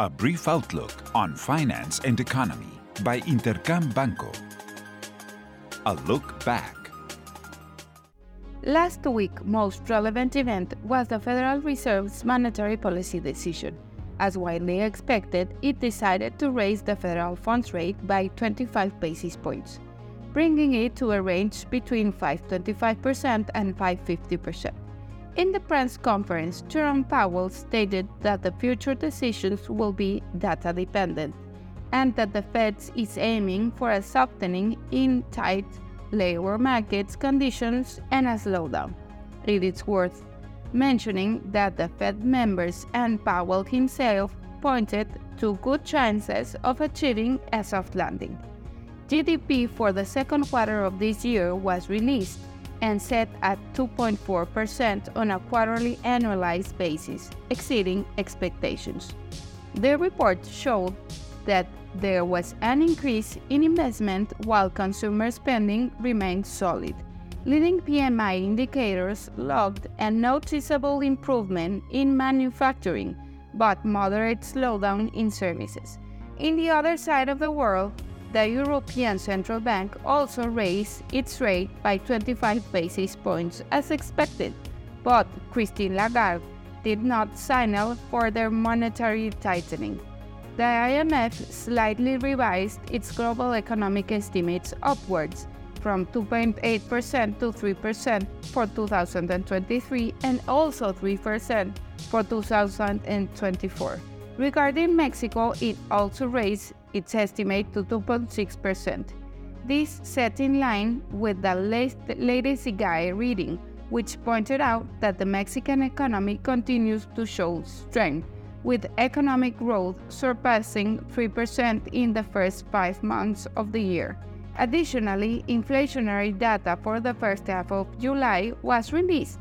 A brief outlook on finance and economy by Intercam Banco. A look back. Last week, most relevant event was the Federal Reserve's monetary policy decision. As widely expected, it decided to raise the federal funds rate by 25 basis points, bringing it to a range between 5.25% and 5.50%. In the press conference, Jerome Powell stated that the future decisions will be data dependent and that the Fed is aiming for a softening in tight labor markets conditions and a slowdown. It is worth mentioning that the Fed members and Powell himself pointed to good chances of achieving a soft landing. GDP for the second quarter of this year was released and set at 2.4% on a quarterly annualized basis, exceeding expectations. The report showed that there was an increase in investment while consumer spending remained solid. Leading PMI indicators logged a noticeable improvement in manufacturing, but moderate slowdown in services. In the other side of the world, the European Central Bank also raised its rate by 25 basis points as expected, but Christine Lagarde did not signal further monetary tightening. The IMF slightly revised its global economic estimates upwards from 2.8% to 3% for 2023 and also 3% for 2024. Regarding Mexico, it also raised its estimate to 2.6%. This set in line with the latest IGAE reading, which pointed out that the Mexican economy continues to show strength, with economic growth surpassing 3% in the first five months of the year. Additionally, inflationary data for the first half of July was released,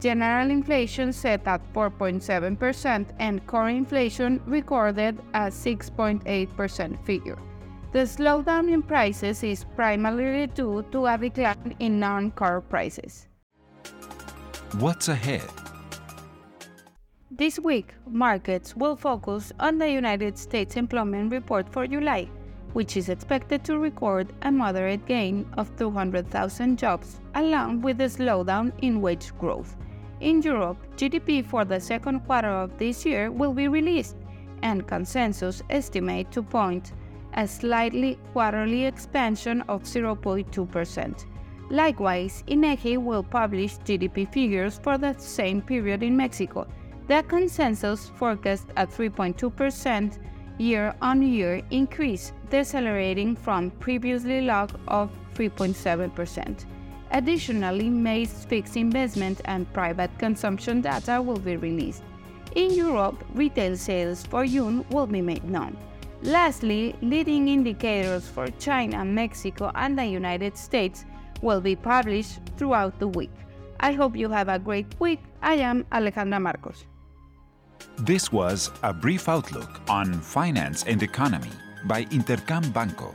General inflation set at 4.7% and core inflation recorded a 6.8% figure. The slowdown in prices is primarily due to a decline in non core prices. What's ahead? This week, markets will focus on the United States employment report for July, which is expected to record a moderate gain of 200,000 jobs, along with a slowdown in wage growth. In Europe, GDP for the second quarter of this year will be released, and consensus estimate to point a slightly quarterly expansion of 0.2%. Likewise, INEGI will publish GDP figures for the same period in Mexico. The consensus forecast a 3.2% year-on-year increase, decelerating from previously log of 3.7%. Additionally, May's fixed investment and private consumption data will be released. In Europe, retail sales for June will be made known. Lastly, leading indicators for China, Mexico, and the United States will be published throughout the week. I hope you have a great week. I am Alejandra Marcos. This was a brief outlook on finance and economy by Intercam Banco.